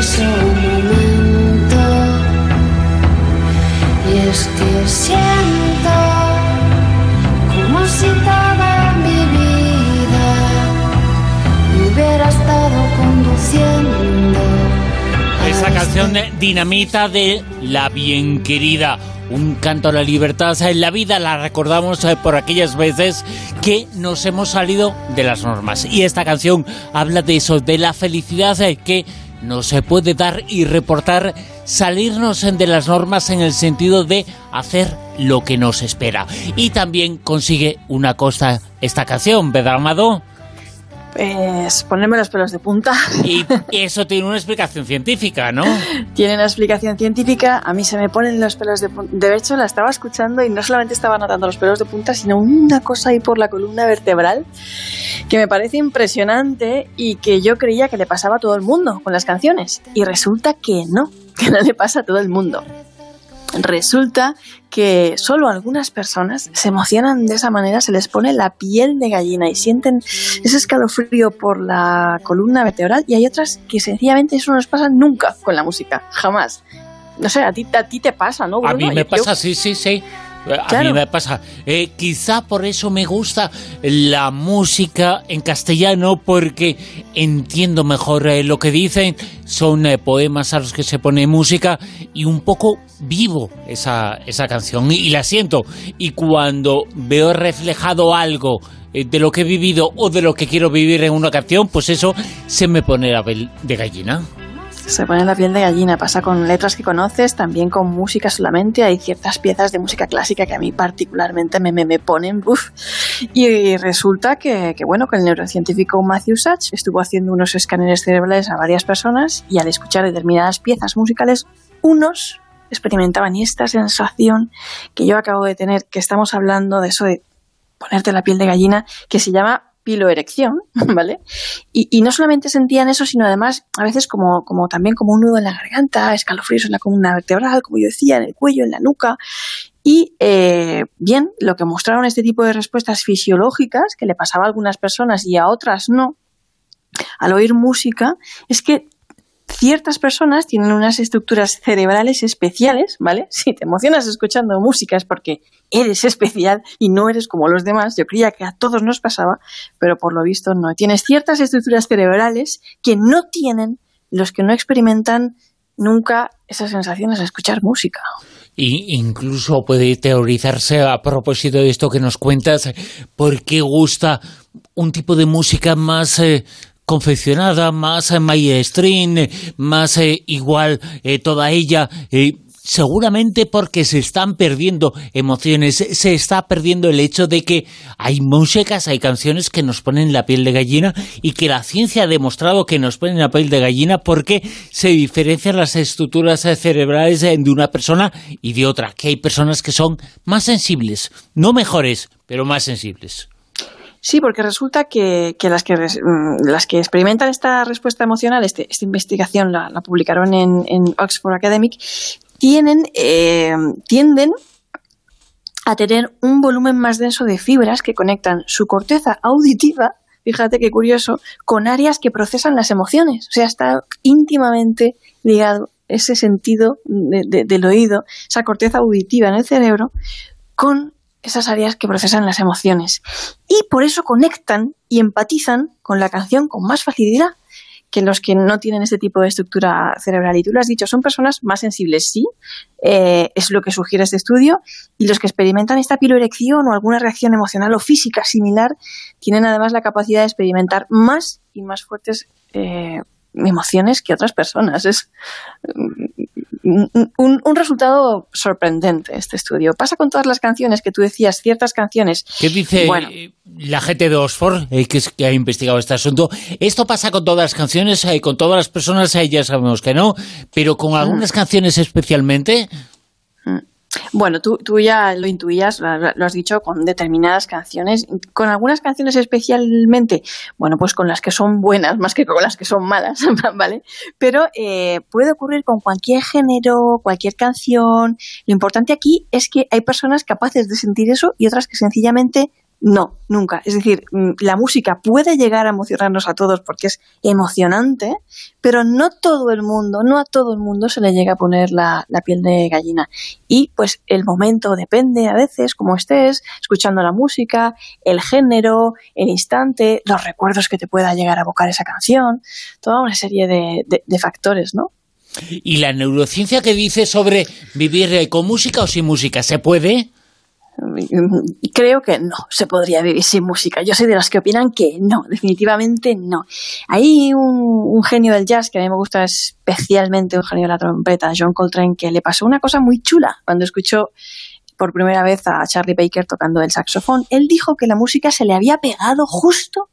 preciso momento. Y es que siento como si toda mi vida me hubiera estado conduciendo. Esa a canción este- de Dinamita de La Bien Querida. Un canto a la libertad. En la vida la recordamos eh, por aquellas veces que nos hemos salido de las normas. Y esta canción habla de eso, de la felicidad eh, que no se puede dar y reportar salirnos de las normas en el sentido de hacer lo que nos espera. Y también consigue una cosa esta canción, ¿verdad, Amado? Pues ponerme los pelos de punta. Y eso tiene una explicación científica, ¿no? Tiene una explicación científica. A mí se me ponen los pelos de punta. De hecho, la estaba escuchando y no solamente estaba notando los pelos de punta, sino una cosa ahí por la columna vertebral que me parece impresionante y que yo creía que le pasaba a todo el mundo con las canciones. Y resulta que no, que no le pasa a todo el mundo. Resulta que solo algunas personas se emocionan de esa manera, se les pone la piel de gallina y sienten ese escalofrío por la columna vertebral y hay otras que sencillamente eso no les pasa nunca con la música, jamás. No sé, a ti, a ti te pasa, ¿no? A mí me Yo- pasa, sí, sí, sí. A mí me pasa. Eh, quizá por eso me gusta la música en castellano, porque entiendo mejor eh, lo que dicen. Son eh, poemas a los que se pone música y un poco vivo esa, esa canción y, la siento. Y cuando veo reflejado algo eh, de lo que he vivido o de lo que quiero vivir en una canción, pues eso se me pone la piel de gallina. Se pone la piel de gallina, pasa con letras que conoces, también con música solamente. Hay ciertas piezas de música clásica que a mí particularmente me, me, me ponen. Y resulta que, que, bueno, que el neurocientífico Matthew Sachs estuvo haciendo unos escáneres cerebrales a varias personas y al escuchar determinadas piezas musicales, unos experimentaban esta sensación que yo acabo de tener, que estamos hablando de eso de ponerte la piel de gallina, que se llama piloerección, ¿vale? Y, y no solamente sentían eso, sino además a veces como, como también como un nudo en la garganta, escalofríos en la columna vertebral, como yo decía, en el cuello, en la nuca. Y eh, bien, lo que mostraron este tipo de respuestas fisiológicas, que le pasaba a algunas personas y a otras no, al oír música, es que ciertas personas tienen unas estructuras cerebrales especiales, ¿vale? Si te emocionas escuchando música es porque eres especial y no eres como los demás. Yo creía que a todos nos pasaba, pero por lo visto no. Tienes ciertas estructuras cerebrales que no tienen los que no experimentan nunca esas sensaciones de escuchar música. Y incluso puede teorizarse a propósito de esto que nos cuentas, por qué gusta un tipo de música más eh, confeccionada, más mainstream, más eh, igual eh, toda ella. eh, seguramente porque se están perdiendo emociones, se está perdiendo el hecho de que hay músicas, hay canciones que nos ponen la piel de gallina y que la ciencia ha demostrado que nos ponen la piel de gallina porque se diferencian las estructuras cerebrales de una persona y de otra, que hay personas que son más sensibles, no mejores, pero más sensibles. Sí, porque resulta que, las que mm, las que experimentan esta respuesta emocional, este- esta investigación la, la publicaron en, en Oxford Academic, tienen, eh, tienden a tener un volumen más denso de fibras que conectan su corteza auditiva, fíjate qué curioso, con áreas que procesan las emociones. O sea, está íntimamente ligado ese sentido de- de- del oído, esa corteza auditiva en el cerebro, con esas áreas que procesan las emociones. Y por eso conectan y empatizan con la canción con más facilidad que los que no tienen este tipo de estructura cerebral. Y tú lo has dicho, son personas más sensibles, sí, eh, es lo que sugiere este estudio, y los que experimentan esta piloerección o alguna reacción emocional o física similar tienen además la capacidad de experimentar más y más fuertes eh, emociones que otras personas. Es un, un resultado sorprendente este estudio. Pasa con todas las canciones que tú decías, ciertas canciones. ¿Qué dice Bueno. eh, la gente de Oxford, eh, que, es- que ha investigado este asunto? Esto pasa con todas las canciones, eh, con todas las personas, eh, ya sabemos que no, pero con algunas canciones especialmente. Bueno, tú, tú ya lo intuías, lo, has dicho, con determinadas canciones, con algunas canciones especialmente, bueno, pues con las que son buenas, más que con las que son malas, ¿vale? Pero eh, puede ocurrir con cualquier género, cualquier canción. Lo importante aquí es que hay personas capaces de sentir eso y otras que sencillamente No, nunca. Es decir, mm, la música puede llegar a emocionarnos a todos porque es emocionante, pero no todo el mundo, no a todo el mundo se le llega a poner la, piel de gallina. Y pues el momento depende a veces, como estés, escuchando la música, el género, el instante, los recuerdos que te pueda llegar a evocar esa canción, toda una serie de, de factores, ¿no? ¿Y la neurociencia que dice sobre vivir con música o sin música? ¿Se puede? Creo que no, se podría vivir sin música. Yo soy de las que opinan que no, definitivamente no. Hay un, genio del jazz que a mí me gusta especialmente, un genio de la trompeta, John Coltrane, que le pasó una cosa muy chula cuando escuchó por primera vez a Charlie Baker tocando el saxofón. Él dijo que la música se le había pegado justo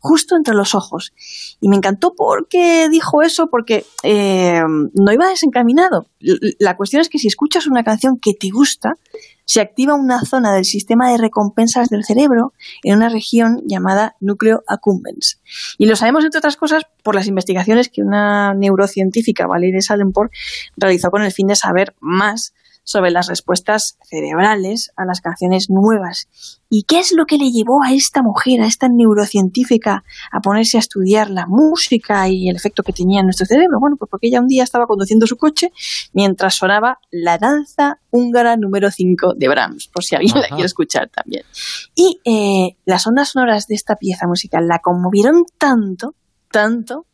justo entre los ojos. Y me encantó porque dijo eso, porque eh, no iba desencaminado. La cuestión es que si escuchas una canción que te gusta, se activa una zona del sistema de recompensas del cerebro en una región llamada núcleo accumbens. Y lo sabemos, entre otras cosas, por las investigaciones que una neurocientífica, Valerie Salenport, realizó con el fin de saber más sobre las respuestas cerebrales a las canciones nuevas. ¿Y qué es lo que le llevó a esta mujer, a esta neurocientífica, a ponerse a estudiar la música y el efecto que tenía en nuestro cerebro? Bueno, pues porque ella un día estaba conduciendo su coche mientras sonaba la danza húngara número 5 de Brahms, por si alguien la quiere escuchar también. Y eh, las ondas sonoras de esta pieza musical la conmovieron tanto, tanto,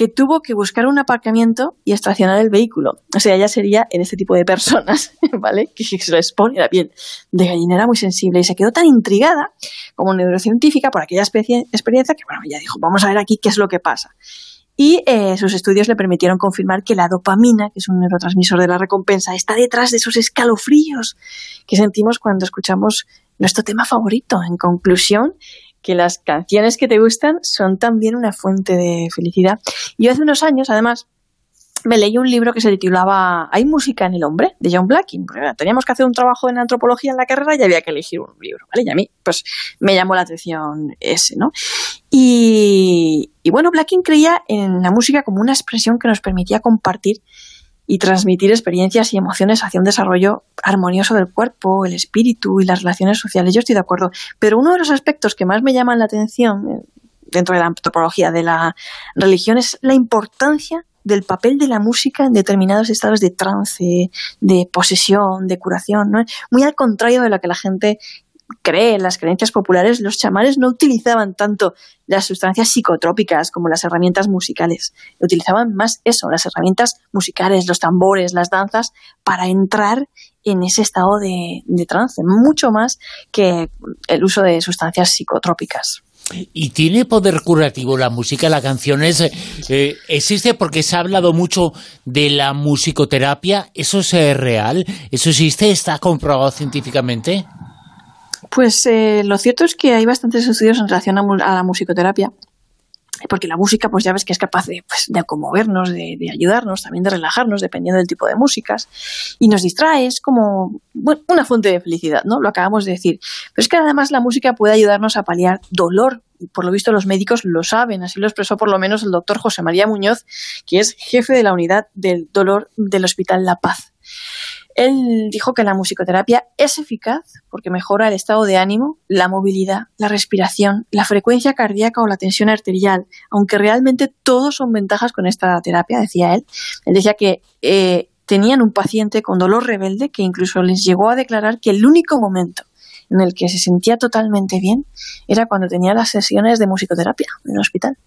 que tuvo que buscar un aparcamiento y estacionar el vehículo. O sea, ella sería en este tipo de personas, ¿vale? Que se les pone la piel de gallinera muy sensible y se quedó tan intrigada como neurocientífica por aquella experiencia que, bueno, ella dijo, vamos a ver aquí qué es lo que pasa. Y eh, sus estudios le permitieron confirmar que la dopamina, que es un neurotransmisor de la recompensa, está detrás de esos escalofríos que sentimos cuando escuchamos nuestro tema favorito. En conclusión, que las canciones que te gustan son también una fuente de felicidad. Y hace unos años, además, me leí un libro que se titulaba ¿Hay música en el hombre? de John Blacking. Teníamos que hacer un trabajo en antropología en la carrera y había que elegir un libro, ¿vale? Y a mí, pues, me llamó la atención ese, ¿no? Y, y bueno, Blacking creía en la música como una expresión que nos permitía compartir y transmitir experiencias y emociones hacia un desarrollo armonioso del cuerpo, el espíritu y las relaciones sociales. Yo estoy de acuerdo. Pero uno de los aspectos que más me llaman la atención eh, dentro de la antropología de la religión es la importancia del papel de la música en determinados estados de trance, de posesión, de curación. ¿no? Muy al contrario de lo que la gente cree en las creencias populares, los chamanes no utilizaban tanto las sustancias psicotrópicas como las herramientas musicales. Utilizaban más eso, las herramientas musicales, los tambores, las danzas, para entrar en ese estado de, trance, mucho más que el uso de sustancias psicotrópicas. ¿Y tiene poder curativo la música? ¿La canción es, eh, existe porque se ha hablado mucho de la musicoterapia? ¿Eso es eh, real? ¿Eso existe? ¿Está comprobado científicamente? Pues eh, lo cierto es que hay bastantes estudios en relación a, la musicoterapia porque la música, pues ya ves que es capaz de, pues, de conmovernos, de, ayudarnos, también de relajarnos, dependiendo del tipo de músicas, y nos distrae, es como una fuente de felicidad, ¿no? Lo acabamos de decir. Pero es que además la música puede ayudarnos a paliar dolor, y por lo visto los médicos lo saben, así lo expresó por lo menos el doctor José María Muñoz, que es jefe de la unidad del dolor del Hospital La Paz. Él dijo que la musicoterapia es eficaz porque mejora el estado de ánimo, la movilidad, la respiración, la frecuencia cardíaca o la tensión arterial, aunque realmente todos son ventajas con esta terapia, decía él. Él decía que eh, tenían un paciente con dolor rebelde que incluso les llegó a declarar que el único momento en el que se sentía totalmente bien era cuando tenía las sesiones de musicoterapia en el hospital.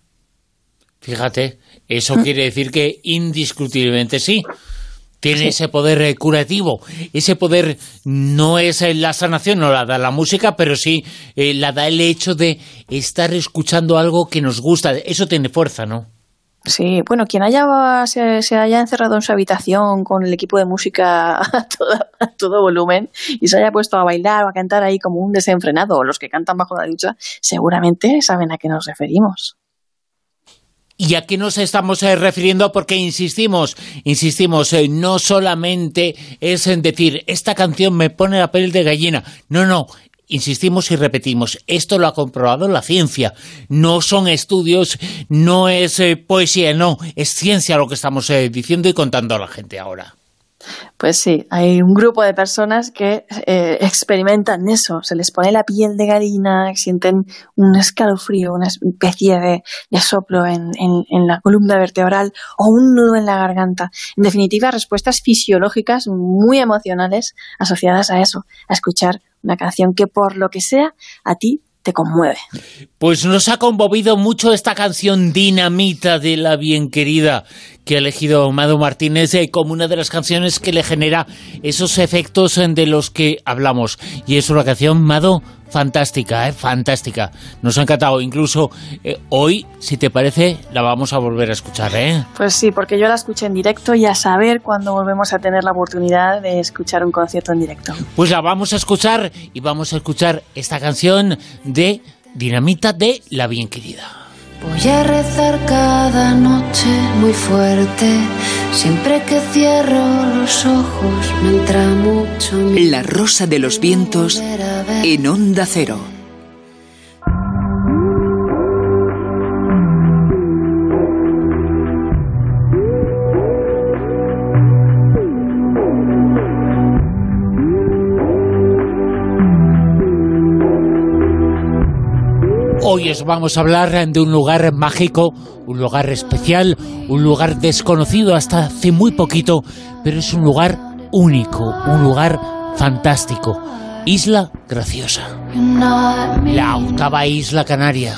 Fíjate, eso quiere decir que indiscutiblemente sí tiene ese poder curativo. Ese poder no es eh, la sanación, no la da la música, pero sí eh, la da el hecho de estar escuchando algo que nos gusta. Eso tiene fuerza, ¿no? Sí, bueno, quien haya se, haya encerrado en su habitación con el equipo de música a todo, volumen y se haya puesto a bailar o a cantar ahí como un desenfrenado, o los que cantan bajo la ducha, seguramente saben a qué nos referimos. ¿Y a qué nos estamos eh, refiriendo? Porque insistimos, insistimos, eh, no solamente es en decir, esta canción me pone la piel de gallina. No, no, insistimos y repetimos, esto lo ha comprobado la ciencia. No son estudios, no es eh, poesía, no, es ciencia lo que estamos diciendo y contando a la gente ahora. Pues sí, hay un grupo de personas que eh, experimentan eso, se les pone la piel de gallina, sienten un escalofrío, una especie de, soplo en, la columna vertebral o un nudo en la garganta. En definitiva, respuestas fisiológicas muy emocionales asociadas a eso, a escuchar una canción que por lo que sea a ti te conmueve. Pues nos ha conmovido mucho esta canción Dinamita de la bien querida que ha elegido Mado Martínez eh, como una de las canciones que le genera esos efectos de los que hablamos. Y es una canción, Mado, fantástica, ¿eh? fantástica. Nos ha encantado. Incluso eh, hoy, si te parece, la vamos a volver a escuchar. ¿eh? Pues sí, porque yo la escuché en directo y a saber cuándo volvemos a tener la oportunidad de escuchar un concierto en directo. Pues la vamos a escuchar y vamos a escuchar esta canción de Dinamita de La Bien Querida. Voy a rezar cada noche muy fuerte, siempre que cierro los ojos me entra mucho. La rosa de los vientos en onda cero. Os vamos a hablar de un lugar mágico, un lugar especial, un lugar desconocido hasta hace muy poquito, pero es un lugar único, un lugar fantástico. Isla Graciosa. La octava isla canaria.